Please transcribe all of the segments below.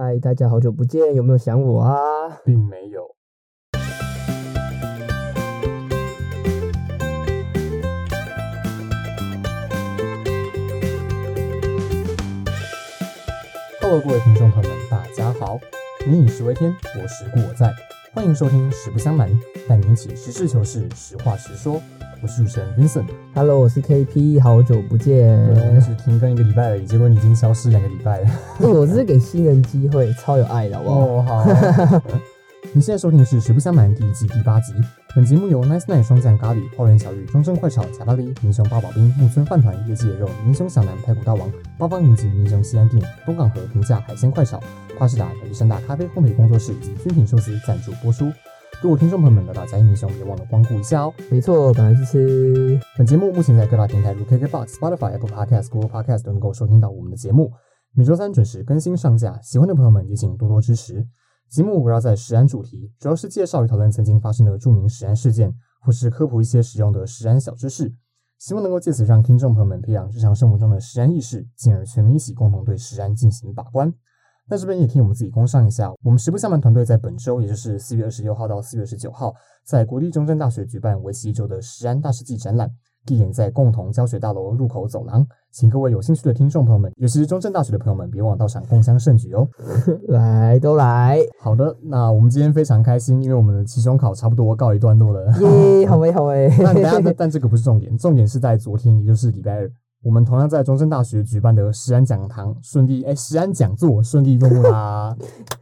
嗨，大家好久不见，有没有想我啊？并没有。各位各位听众朋友们，大家好。民以食为天，我食故我在。欢迎收听《实不相瞒》，带您一起实事求是，实话实说。我是主持人 Vincent。Hello，我是 KP，好久不见。对，我们只停更一个礼拜而已，结果你已经消失两个礼拜了。哎、我这是给新人机会，超有爱的，好不好？哦，好。你现在收听的是《实不相瞒》第一季第八集。本节目由 Nice Night 双酱咖喱、花园小玉、中正快炒、假巴黎、民雄八宝冰、木村饭团、业界肉、民雄小南排骨大王、八方云集、民雄西安店、东港河平价海鲜快炒、花士达亚历山大咖啡烘焙工作室以及军品寿司赞助播出。如果听众朋友们来到嘉义民雄，别忘了光顾一下哦。没错，赶快去吃。本节目目前在各大平台如 KKBox、Spotify、Apple Podcast、Google Podcast 都能够收听到我们的节目。每周三准时更新上架，喜欢的朋友们也请多多支持。节目围绕在食安主题，主要是介绍与讨论曾经发生的著名食安事件，或是科普一些实用的食安小知识，希望能够借此让听众朋友们培养日常生活中的食安意识，进而全民一起共同对食安进行把关。那这边也替我们自己工商一下，我们实不相瞒团队在本周，也就是四月二十六号到四月十九号，在国立中正大学举办为期一周的食安大世纪展览，地点在共同教学大楼入口走廊，请各位有兴趣的听众朋友们，尤其是中正大学的朋友们，别忘了到场共襄盛举哦。来，都来，好的，那我们今天非常开心，因为我们的期中考差不多告一段落了。耶，好诶，好诶。但但这个不是重点，重点是在昨天，也就是礼拜二，我们同样在中正大学举办的食安讲堂顺利，哎，食安讲座顺利落幕啦！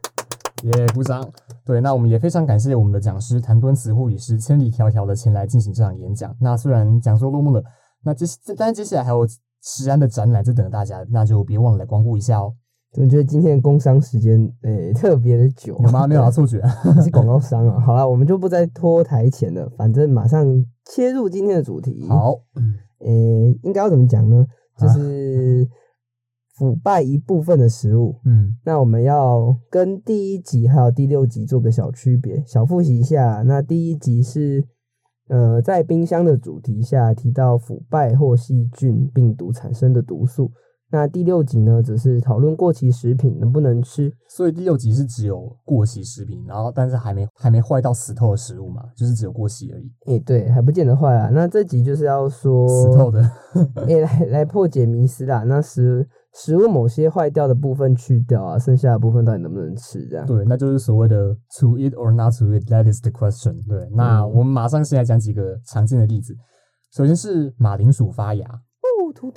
耶，鼓掌。对，那我们也非常感谢我们的讲师谭敦慈护理师千里迢迢的前来进行这场演讲。那虽然讲座落幕了，那接但是接下来还有食安的展览在等着大家，那就别忘了来光顾一下哦。我觉得今天的工商时间诶、特别的久，有吗？没有啊，错觉。是广告商啊。好啦，我们就不再拖台前了，反正马上切入今天的主题。好，诶、应该要怎么讲呢？就啊是腐败一部分的食物。嗯，那我们要跟第一集还有第六集做个小区别，小复习一下。那第一集是呃在冰箱的主题下提到腐败或细菌、病毒产生的毒素。那第六集呢，只是讨论过期食品能不能吃。所以第六集是只有过期食品，然后但是还没还没坏到死透的食物嘛，就是只有过期而已，诶、对，还不见得坏啊。那这集就是要说死透的。诶、来来破解迷思啦。那食食物某些坏掉的部分去掉啊，剩下的部分到底能不能吃？这样。对，那就是所谓的 to eat or not to eat，that is the question。对，那嗯我们马上先来讲几个常见的例子。首先是马铃薯发芽。哦，土豆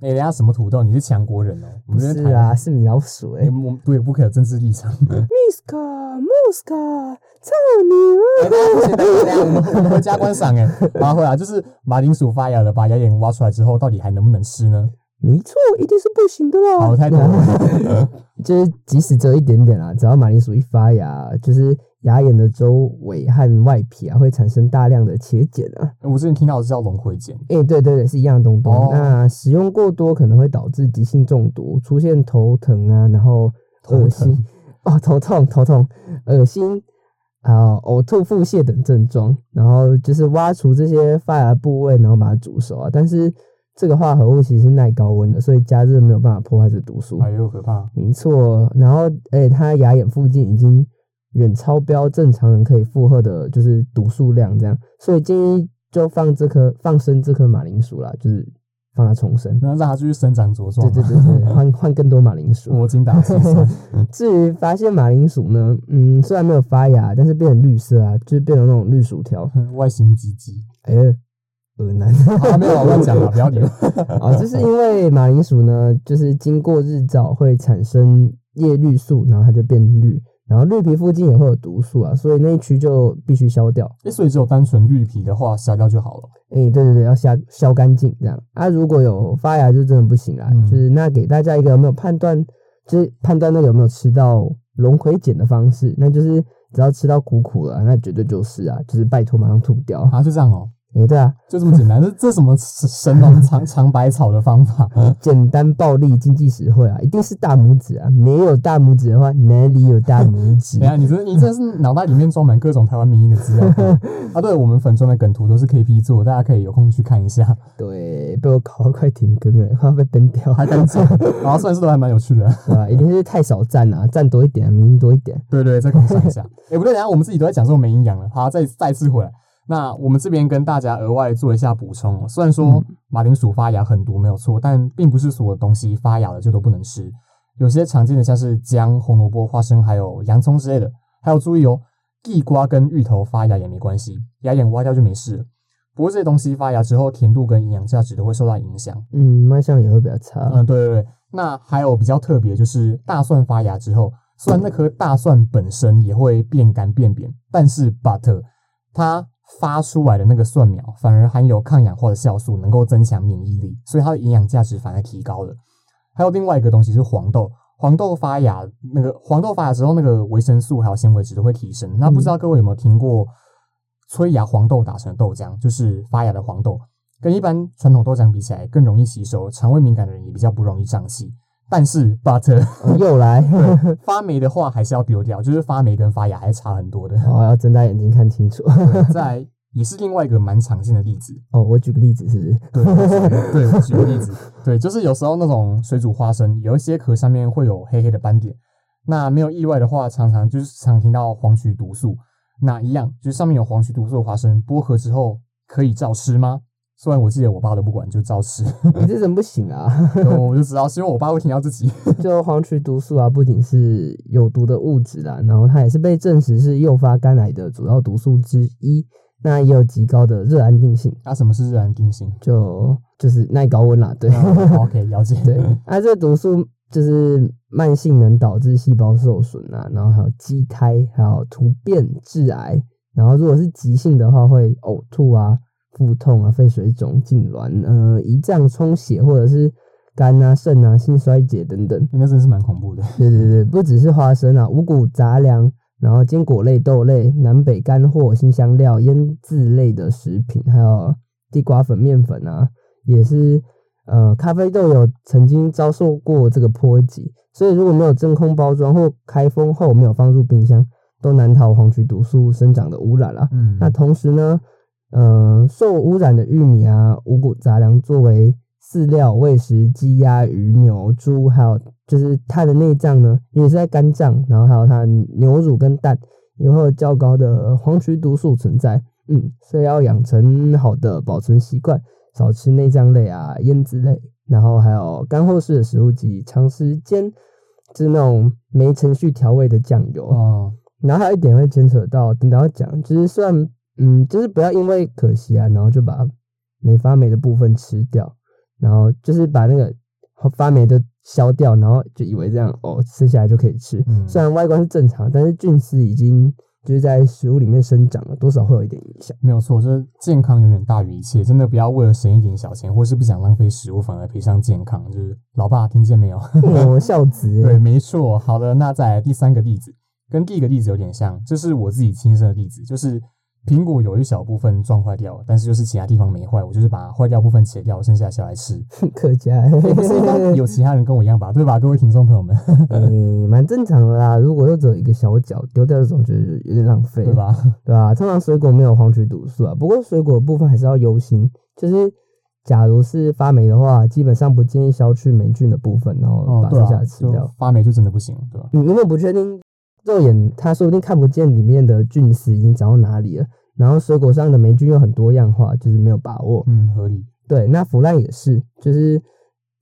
哎、人家什么土豆？你是强国人哦。我不是啊，，是米老鼠诶、哎、我们不也不可以有政治立场。Miska Moska，操你哎、大家不行，等一下等一下我们我们合家观赏哎。然后回来就是马铃薯发芽了，把芽眼挖出来之后，到底还能不能吃呢？没错，一定是不行的啦。好，太多了。就是即使只有一点点啦，只要马铃薯一发芽，就是牙眼的周围和外皮啊会产生大量的茄碱啊。我之前听到的是叫龙葵碱。诶、对对对，是一样的东东。哦那使用过多可能会导致急性中毒，出现头疼啊，然后恶心 哦，头痛、头痛、恶心，还有呕吐、腹泻等症状。然后就是挖除这些发芽部位，然后把它煮熟啊。但是这个化合物其实是耐高温的，所以加热没有办法破坏这毒素。哎呦，可怕！没错，然后诶，它牙眼附近已经远超标正常人可以负荷的，就是毒素量这样，所以建议就放这颗放生这颗马铃薯啦，就是放它重生。然后让它继续生长茁壮。对对对对，换换更多马铃薯。我精打细算。至于发现马铃薯呢，嗯，虽然没有发芽，但是变成绿色啊，就是变成那种绿薯条。外形积极。哎呀，恶男。啊，没有乱讲了，不要理我。哦，这是因为马铃薯呢，就是经过日照会产生叶绿素，然后它就变绿，然后绿皮附近也会有毒素啊，所以那一区就必须削掉。哎，所以只有单纯绿皮的话，削掉就好了。诶、对对对，要削削干净这样啊。如果有发芽就真的不行啦，嗯就是那给大家一个有没有判断，就是判断那个有没有吃到龙葵碱的方式，那就是只要吃到苦苦了，那绝对就是啊，就是拜托马上吐掉。啊，就这样哦。哎、对啊，就这么简单。这这什么神农尝尝百草的方法？简单暴力、经济实惠啊，一定是大拇指啊！没有大拇指的话，哪里有大拇指等一？下，你这你这是脑袋里面装满各种台湾民音的资料 啊！对，我们粉砖的梗图都是 KP 做，大家可以有空去看一下，对，被我搞到快停更了，快要被崩掉，还敢讲，然后算是都还蛮有趣的。对吧、一定是太少赞啊，赞多一点，民音多一点。对对，再跟我上一下。哎、不对，等一下我们自己都在讲这种没营养了。好，再再次回来。那我们这边跟大家额外做一下补充哦。虽然说马铃薯发芽很毒没有错，但并不是所有东西发芽了就都不能吃。有些常见的像是姜、红萝卜、花生还有洋葱之类的，还有注意哦，地瓜跟芋头发芽也没关系，芽眼挖掉就没事了。不过这些东西发芽之后，甜度跟营养价值都会受到影响。嗯，卖相也会比较差。嗯，对对对。那还有比较特别，就是大蒜发芽之后，虽然那颗大蒜本身也会变干变扁，但是 but 它发出来的那个蒜苗反而含有抗氧化的酵素，能够增强免疫力，所以它的营养价值反而提高了。还有另外一个东西是黄豆，黄豆发芽那个 黄豆发芽之后，那个维生素还有纤维值都会提升。那不知道各位有没有听过催芽黄豆打成的豆浆，就是发芽的黄豆。跟一般传统豆浆比起来，更容易吸收，肠胃敏感的人也比较不容易胀气。但是，but 哦又来，发霉的话还是要丢掉，就是发霉跟发芽还是差很多的。哦，要睁大眼睛看清楚。对再来也是另外一个蛮常见的例子，哦，我举个例子，是不是？对，对，我举个例子，对，就是有时候那种水煮花生，有一些壳上面会有黑黑的斑点，那没有意外的话，常常就是常听到黄曲毒素，那一样就是上面有黄曲毒素的花生，剥壳之后可以照吃吗？虽然我记得我爸都不管，就照吃，你这人不行啊！我就知道，希望我爸会听到自己。就黄曲毒素啊，不仅是有毒的物质啦，然后它也是被证实是诱发肝癌的主要毒素之一。那也有极高的热安定性，那、什么是热安定性？就就是耐高温啦，对。OK，了解。对，那、这个毒素就是慢性能导致细胞受损啊，然后还有畸胎，还有突变、致癌。然后如果是急性的话，会呕吐啊、腹痛啊、肺水肿、痉挛、呃胰脏充血，或者是肝啊、肾啊、心衰竭等等。那真的是蛮恐怖的。对对对，不只是花生啊，五谷杂粮，然后坚果类、豆类、南北干货、新香料、腌制类的食品，还有地瓜粉、面粉啊，也是呃，咖啡豆有曾经遭受过这个波及，所以如果没有真空包装或开封后没有放入冰箱，都难逃黄曲毒素生长的污染啦。嗯，那同时呢，呃，受污染的玉米啊、五谷杂粮作为饲料喂食鸡、鸭、鱼、牛、猪，还有就是它的内脏呢，因为是在肝脏，然后还有它的牛乳跟蛋，也会有较高的黄曲毒素存在。嗯，所以要养成好的保存习惯，少吃内脏类啊、腌制类，然后还有干货式的食物及长时间就是那种没程序调味的酱油。哦，然后还有一点会牵扯到，等到讲，就是虽然 嗯，就是不要因为可惜啊，然后就把没发霉的部分吃掉，然后就是把那个发霉的消掉，然后就以为这样哦，吃下来就可以吃。嗯虽然外观是正常，但是菌丝已经就是在食物里面生长了，多少会有一点影响。没有错，就是健康永远大于一切，真的不要为了省一点小钱，或是不想浪费食物，反而赔上健康。就是老爸听见没有？哦，孝子，对，没错。好的，那再来第三个例子，跟第一个例子有点像，这是我自己亲身的例子，就是苹果有一小部分撞坏掉了，但是就是其他地方没坏，我就是把坏掉部分切掉，剩下下来吃。客家，有其他人跟我一样吧？对吧，各位听众朋友们，嗯，蛮正常的啦。如果又只有一个小角丢掉，这种就是有点浪费，对？吧？对啊，通常水果没有黄曲毒素啊，不过水果部分还是要忧心，就是假如是发霉的话，基本上不建议削去霉菌的部分，然后把剩下的，吃就掉。发霉就真的不行，对吧？你如果不确定肉眼，它说不定看不见里面的菌丝已经长到哪里了，然后水果上的霉菌又很多样化，就是没有把握。嗯，合理。对，那腐烂也是，就是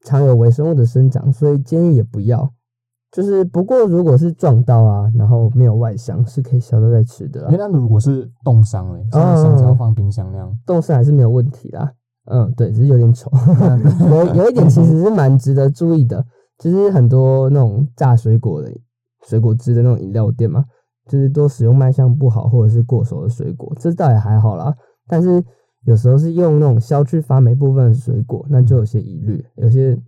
常有微生物的生长，所以建议也不要。就是不过如果是撞到啊，然后没有外伤，是可以削掉再吃的。那如果是冻伤嘞，像香蕉放冰箱那样，动势还是没有问题啦。嗯，对，只是有点丑。有有一点其实是蛮值得注意的，就是很多那种炸水果的水果汁的那种饮料店嘛，就是多使用卖相不好或者是过熟的水果，这倒也还好啦。但是有时候是用那种消去发霉部分的水果，那就有些疑虑，有些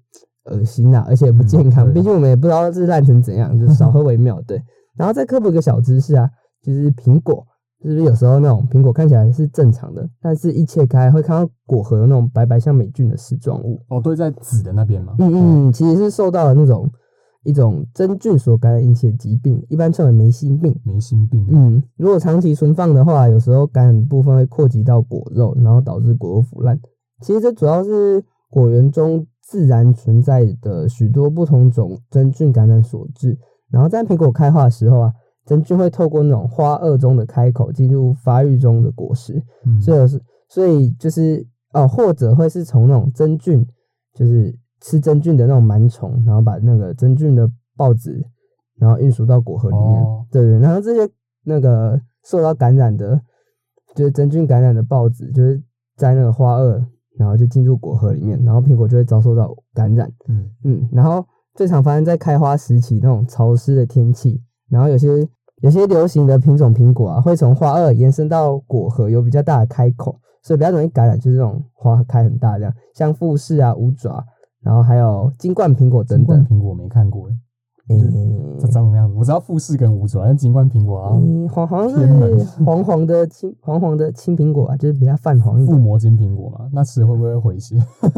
恶心啊，而且不健康。毕竟我们也不知道是烂成怎样，就少喝为妙。对，然后再科普一个小知识啊，就是苹果。是不是有时候那种苹果看起来是正常的，但是一切开会看到果核有那种白白像霉菌的丝状物？哦，对，在籽的那边吗。嗯嗯，其实是受到了那种一种真菌所感染引起的疾病，一般称为霉心病。霉心病。嗯，如果长期存放的话，有时候感染部分会扩及到果肉，然后导致果肉腐烂。其实这主要是果园中自然存在的许多不同种真菌感染所致。然后在苹果开花的时候啊。真菌会透过那种花萼中的开口进入发育中的果实，所以是所以就是哦，或者会是从那种真菌，就是吃真菌的那种螨虫，然后把那个真菌的孢子，然后运输到果核里面，对对，然后这些那个受到感染的，就是真菌感染的孢子，就是在那个花萼，然后就进入果核里面，然后苹果就会遭受到感染，嗯嗯，然后最常发生在开花时期那种潮湿的天气，然后有些。有些流行的品种苹果啊，会从花萼延伸到果核，有比较大的开口，所以比较容易感染，就是这种花开很大这样，像富士啊、五爪，然后还有金冠苹果等等。金冠苹果没看过诶，这长什么样子？我知道富士跟五爪，但金冠苹果啊，黄黄是黄黄的青黄黄的青苹果啊，就是比较泛黄一点。覆膜金苹果嘛，那吃会不会回血？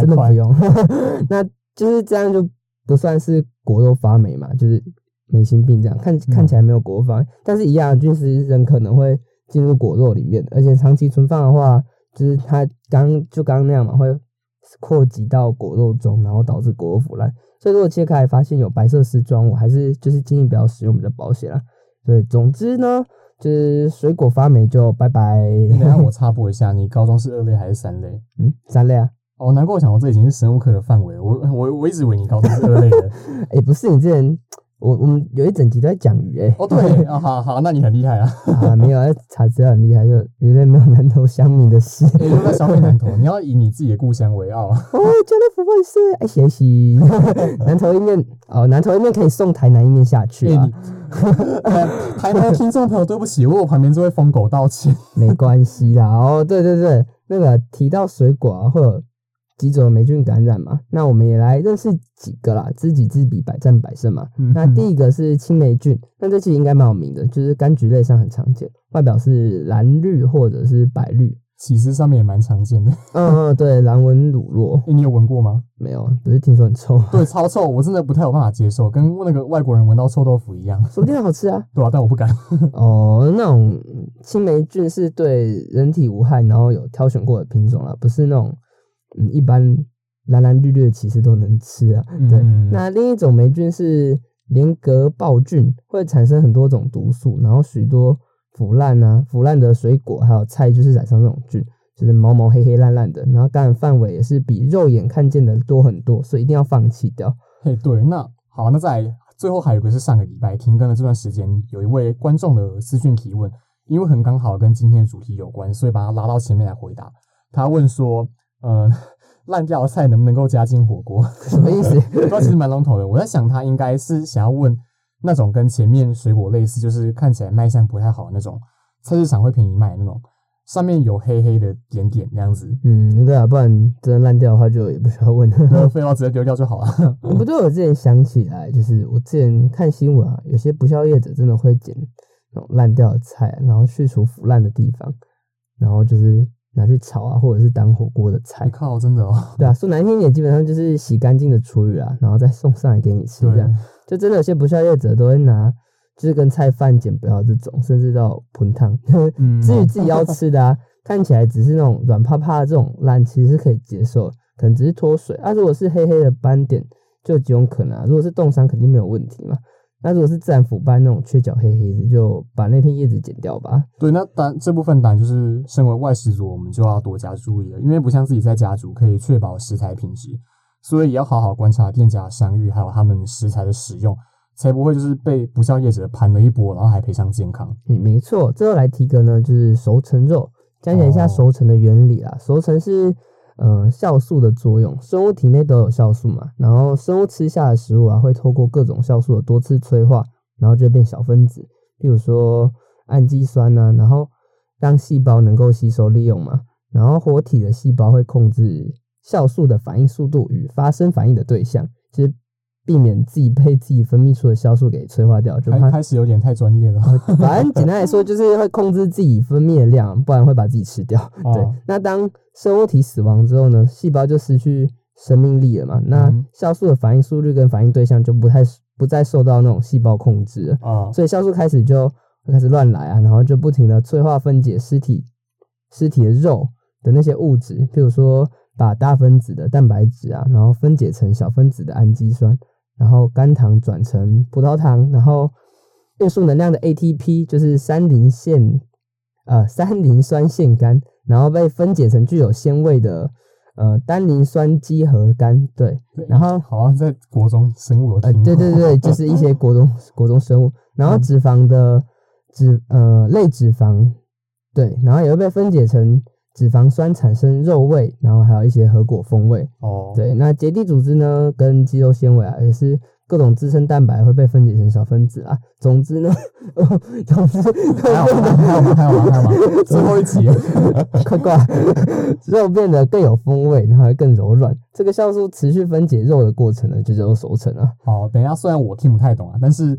真的不用，那就是这样就不算是果肉发霉嘛，就是。霉心病这样看看起来没有果发，但是一样就是人可能会进入果肉里面，而且长期存放的话，就是它刚就刚刚那样嘛，会扩及到果肉中，然后导致果肉腐烂。所以如果切开发现有白色丝状我，还是就是建议不要使用比较保险啦。所以总之呢，就是水果发霉就拜拜。等下 我插播一下，你高中是二类还是三类？嗯，三类啊。哦，难怪我想到这已经是生物课的范围，我我我一直以为你高中是二类的。哎，不是，你之前。我我们有一整集都在讲鱼诶。哦对啊，好好，那你很厉害啊。啊，没有，查资料很厉害，就鱼类没有南投乡民的事。没有乡民南投，你要以你自己的故乡为傲。哦，家乐福万岁！哎，谢谢。南投一面哦，南投一面可以送台南一面下去啊。台南听众朋友，对不起，我旁边这位疯狗道歉。没关系啦。哦，对对对，那个提到水果啊，或者。几种霉菌感染嘛，那我们也来认识几个啦，知己知彼，百战百胜嘛。那第一个是青霉菌，那这其实应该蛮有名的，就是柑橘类上很常见，外表是蓝绿或者是白绿，其实上面也蛮常见的。嗯嗯，对，蓝纹乳酪，你有闻过吗？没有，不是听说很臭？对，超臭，我真的不太有办法接受，跟那个外国人闻到臭豆腐一样。说不定好吃啊。对啊，但我不敢。哦，那种青霉菌是对人体无害，然后有挑选过的品种啦，不是那种。嗯，一般蓝蓝绿绿的其实都能吃啊。对，那另一种霉菌是连格孢菌，会产生很多种毒素，然后许多腐烂啊、腐烂的水果还有菜就是染上这种菌，就是毛毛黑黑烂烂的，然后感染范围也是比肉眼看见的多很多，所以一定要放弃掉。嘿，对，那好，那在最后还有个是上个礼拜停更的这段时间，有一位观众的私讯提问，因为很刚好跟今天的主题有关，所以把它拉到前面来回答。他问说。呃，烂掉的菜能不能够加进火锅？什么意思？他其实蛮笼统的。我在想，他应该是想要问那种跟前面水果类似，就是看起来卖相不太好那种，菜市场会便宜卖那种，上面有黑黑的点点那样子。嗯，对啊，不然真的烂掉的话，就也不需要问了。废话，直接丢掉就好了。不对，我之前想起来，就是我之前看新闻啊，有些不孝业者真的会捡那种烂掉的菜，然后去除腐烂的地方，然后就是。拿去炒啊，或者是当火锅的菜。靠，真的哦。对啊，说难听点，基本上就是洗干净的处理啊，然后再送上来给你吃。这样，就真的有些不孝业者都会拿，就是跟菜饭捡不要这种，甚至到盆汤。至于自己要吃的啊，看起来只是那种软趴趴的这种烂，其实是可以接受，可能只是脱水啊。如果是黑黑的斑点，就有几种可能啊。如果是冻伤，肯定没有问题嘛。那如果是自然腐败那种缺角黑黑的，就把那片叶子剪掉吧。对，那当这部分当然就是身为外食族，我们就要多加注意了，因为不像自己在家煮可以确保食材品质，所以也要好好观察店家商誉，还有他们食材的使用，才不会就是被不孝业者盘了一波，然后还赔上健康。嗯，没错。最后来提个呢，就是熟成肉，讲解一下熟成的原理啦。熟成是。嗯，酵素的作用，生物体内都有酵素嘛，然后生物吃下的食物啊，会透过各种酵素的多次催化，然后就变小分子，比如说氨基酸呢，然后让细胞能够吸收利用嘛，然后活体的细胞会控制酵素的反应速度与发生反应的对象，其实避免自己被自己分泌出的酵素给催化掉，就怕开开始有点太专业了。反正简单来说，就是会控制自己分泌的量，不然会把自己吃掉。对哦，那当生物体死亡之后呢，细胞就失去生命力了嘛。那嗯酵素的反应速率跟反应对象就不太不再受到那种细胞控制所以酵素开始就会开始乱来啊，然后就不停的催化分解尸体尸体的肉的那些物质，譬如说把大分子的蛋白质啊，然后分解成小分子的氨基酸，然后甘糖转成葡萄糖，然后运输能量的 ATP 就是三磷腺呃三磷酸腺苷，然后被分解成具有鲜味的呃单磷酸基核苷，对，对然后好像在国中生物有呃。对对对，就是一些 国中国中生物，然后嗯脂肪的脂呃类脂肪，对，然后也会被分解成脂肪酸产生肉味，然后还有一些核果风味。哦，对，那结缔组织呢，跟肌肉纤维啊，也是各种自身蛋白会被分解成小分子啊。总之呢，总之 还有吗？还有吗？还有吗？还有吗？最后一集，快挂，肉变得更有风味，然后还更柔软。这个酵素持续分解肉的过程呢，就叫做熟成啊。好，等一下，虽然我听不太懂啊，但是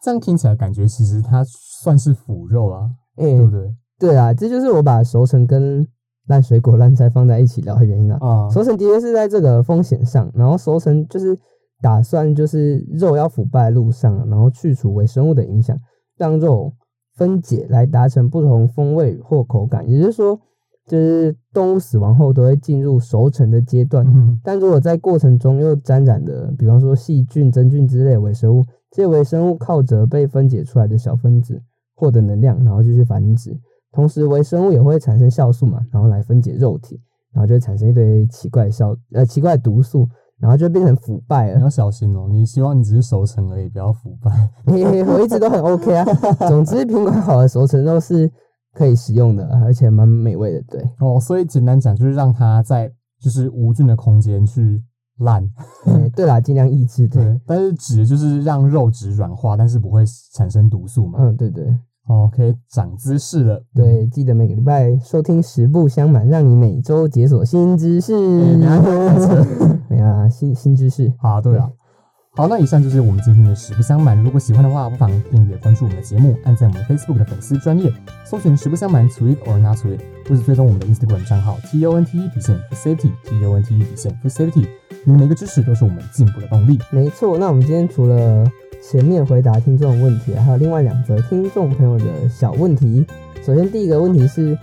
这样听起来感觉其实它算是腐肉啊，哎、对不对？对啊，这就是我把熟成跟烂水果、烂菜放在一起聊的原因啊。啊，熟成的确是在这个风险上，然后熟成就是打算就是肉要腐败的路上，然后去除微生物的影响，让肉分解来达成不同风味或口感。也就是说，就是动物死亡后都会进入熟成的阶段。嗯但如果在过程中又沾染的，比方说细菌、真菌之类的微生物，这些微生物靠着被分解出来的小分子获得能量，然后继续繁殖。同时，微生物也会产生酵素嘛，然后来分解肉体，然后就会产生一堆奇怪的酵呃奇怪的毒素，然后就变成腐败了。你要小心哦，你希望你只是熟成而已，不要腐败。我一直都很 OK 啊。总之，苹果好的熟成肉是可以食用的，而且蛮美味的。对，哦，所以简单讲就是让它在就是无菌的空间去烂，哎对啦，尽量抑制。对，对，但是纸就是让肉质软化，但是不会产生毒素嘛。嗯，对对。哦，可以长姿势了。对，记得每个礼拜收听十不相满，让你每周解锁新知识。哎等一下开车没有啊，新新知识。好，对了。好，那以上就是我们今天的实不相瞒。如果喜欢的话，不妨订阅关注我们的节目，按在我们 Facebook 的粉丝专业，搜寻实不相瞒 Tweet or not tweet，或者追踪我们的 Instagram 账号 T O N T E 底线 for safety T O N T E 底线 for safety。你们每个支持都是我们进步的动力。没错，那我们今天除了前面回答听众的问题，还有另外两则听众朋友的小问题。首先第一个问题是，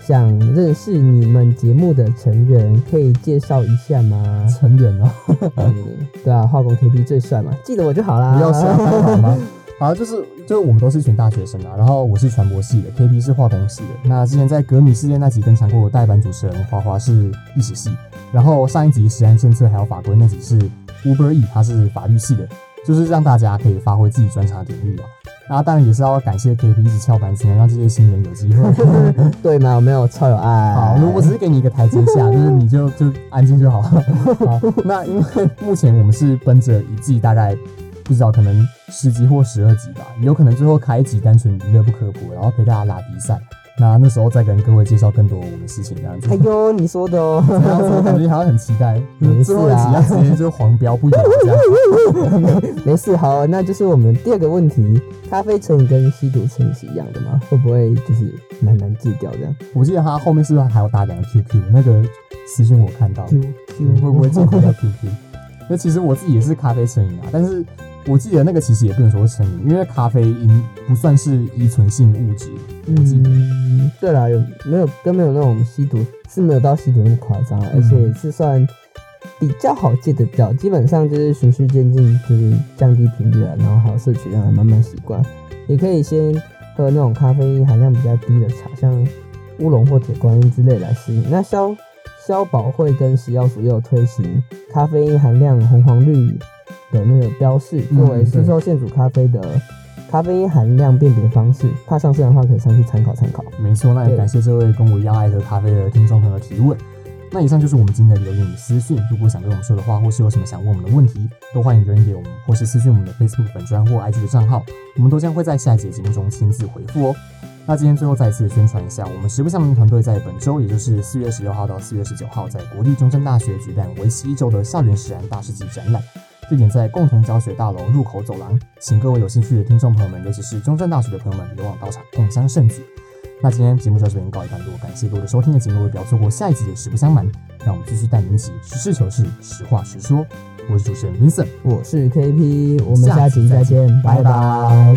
想认识你们节目的成员，可以介绍一下吗？成员哦，嗯对啊，化工 KP 最帅嘛，记得我就好啦。不要瞎开好吗？好，就是就是我们都是一群大学生啊，然后我是传播系的，KP 是化工系的。那之前在格米事件那集登场过的代班主持人花花是历史系，然后上一集实安政策还有法规那集是 Uber E，他是法律系的，就是让大家可以发挥自己专长的领域啊。那当然也是要感谢 KP 一直翘班，才能让这些新人有机会。对吗？我没有超有爱？好，我只是给你一个台阶下，就是你就 就安静就好。好，那因为目前我们是奔着一季大概不知道可能十集或十二集吧，有可能最后开一集单纯娱乐不科普，然后陪大家拉比赛。那那时候再跟各位介绍更多我们的事情，这样子。哎呦，你说的哦。这样子我感觉好像很期待，没事啊直接就黄标不演这样。没事，好，那就是我们第二个问题：咖啡成瘾跟吸毒成瘾是一样的吗？会不会就是蛮难戒掉这样我记得他后面是不是还有打两个 QQ？那个私讯我看到。？Q 嗯会不会进回到 QQ？那其实我自己也是咖啡成瘾啊，但是我记得那个其实也不能说是成瘾，因为咖啡因不算是依存性物质。我记得，嗯，对啦，有没有跟没有那种吸毒是没有到吸毒那么夸张而且是算比较好戒得掉，基本上就是循序渐进，就是降低频率啊，然后还有摄取量，慢慢习惯。也可以先喝那种咖啡因含量比较低的茶，像乌龙或铁观音之类来适应。那消消保会跟食药署也有推行咖啡因含量红黄绿的那个标示，嗯作为对市售现煮咖啡的咖啡因含量辨别方式。怕上市的话，可以上去参考参考。没错，那也感谢这位跟我一样爱喝咖啡的听众朋友提问。那以上就是我们今天的留言与私讯。如果想对我们说的话，或是有什么想问我们的问题，都欢迎留言给我们，或是私讯我们的 Facebook 粉专或 IG 的账号，我们都将会在下一节节目中亲自回复哦。那今天最后再次宣传一下，我们实不相瞒团队在本周，也就是四月十六号到四月十九号，在国立中正大学举办为期一周的校园实然大师级展览。地点在共同教学大楼入口走廊，请各位有兴趣的听众朋友们，尤其是中正大学的朋友们，别忘到场共襄盛举。那今天节目就到这边告一段落，感谢各位的收听的节目，不要错过下一集的实不相瞒，让我们继续带您一起实事求是，实话实说。我是主持人 Vincent，我是 KP，我们下期再见，拜拜